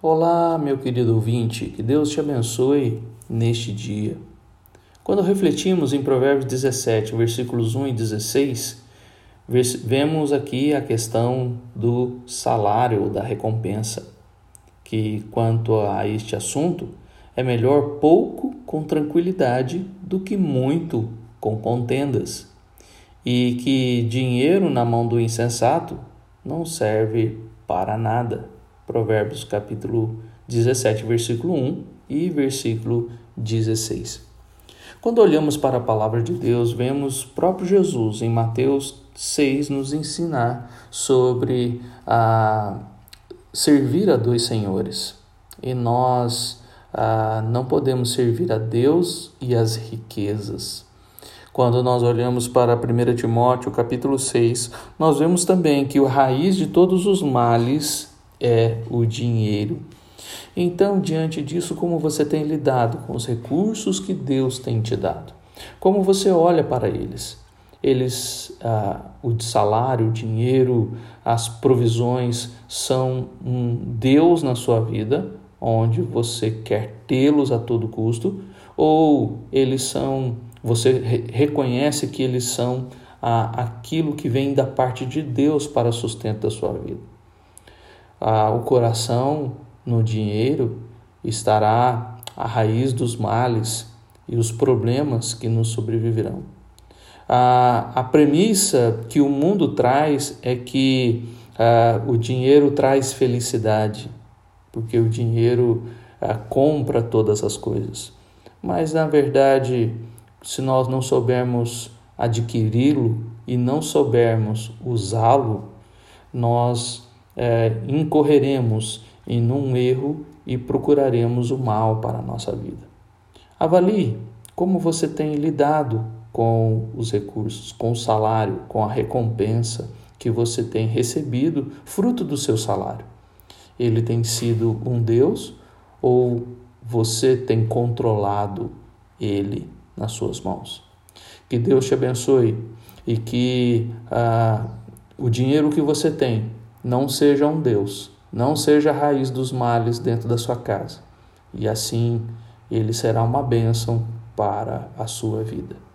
Olá, meu querido ouvinte, que Deus te abençoe neste dia. Quando refletimos em Provérbios 17, versículos 1 e 16, vemos aqui a questão do salário, da recompensa, que quanto a este assunto, é melhor pouco com tranquilidade do que muito com contendas, e que dinheiro na mão do insensato não serve para nada. Provérbios capítulo 17, versículo 1 e versículo 16. Quando olhamos para a palavra de Deus, vemos próprio Jesus em Mateus 6 nos ensinar sobre a servir a dois senhores. E nós ah, não podemos servir a Deus e as riquezas. Quando nós olhamos para 1 Timóteo capítulo 6, nós vemos também que a raiz de todos os males é o dinheiro. Então, diante disso, como você tem lidado com os recursos que Deus tem te dado? Como você olha para eles? Eles, ah, o salário, o dinheiro, as provisões são um Deus na sua vida, onde você quer tê-los a todo custo, ou eles são, você re reconhece que eles são ah, aquilo que vem da parte de Deus para sustento da sua vida? Ah, o coração no dinheiro estará a raiz dos males e os problemas que nos sobreviverão. A, a premissa que o mundo traz é que ah, o dinheiro traz felicidade, porque o dinheiro ah, compra todas as coisas. Mas, na verdade, se nós não soubermos adquiri-lo e não soubermos usá-lo, nós é, incorreremos em um erro e procuraremos o mal para a nossa vida. Avalie como você tem lidado com os recursos, com o salário, com a recompensa que você tem recebido fruto do seu salário. Ele tem sido um Deus ou você tem controlado ele nas suas mãos? Que Deus te abençoe e que ah, o dinheiro que você tem não seja um Deus, não seja a raiz dos males dentro da sua casa. E assim ele será uma bênção para a sua vida.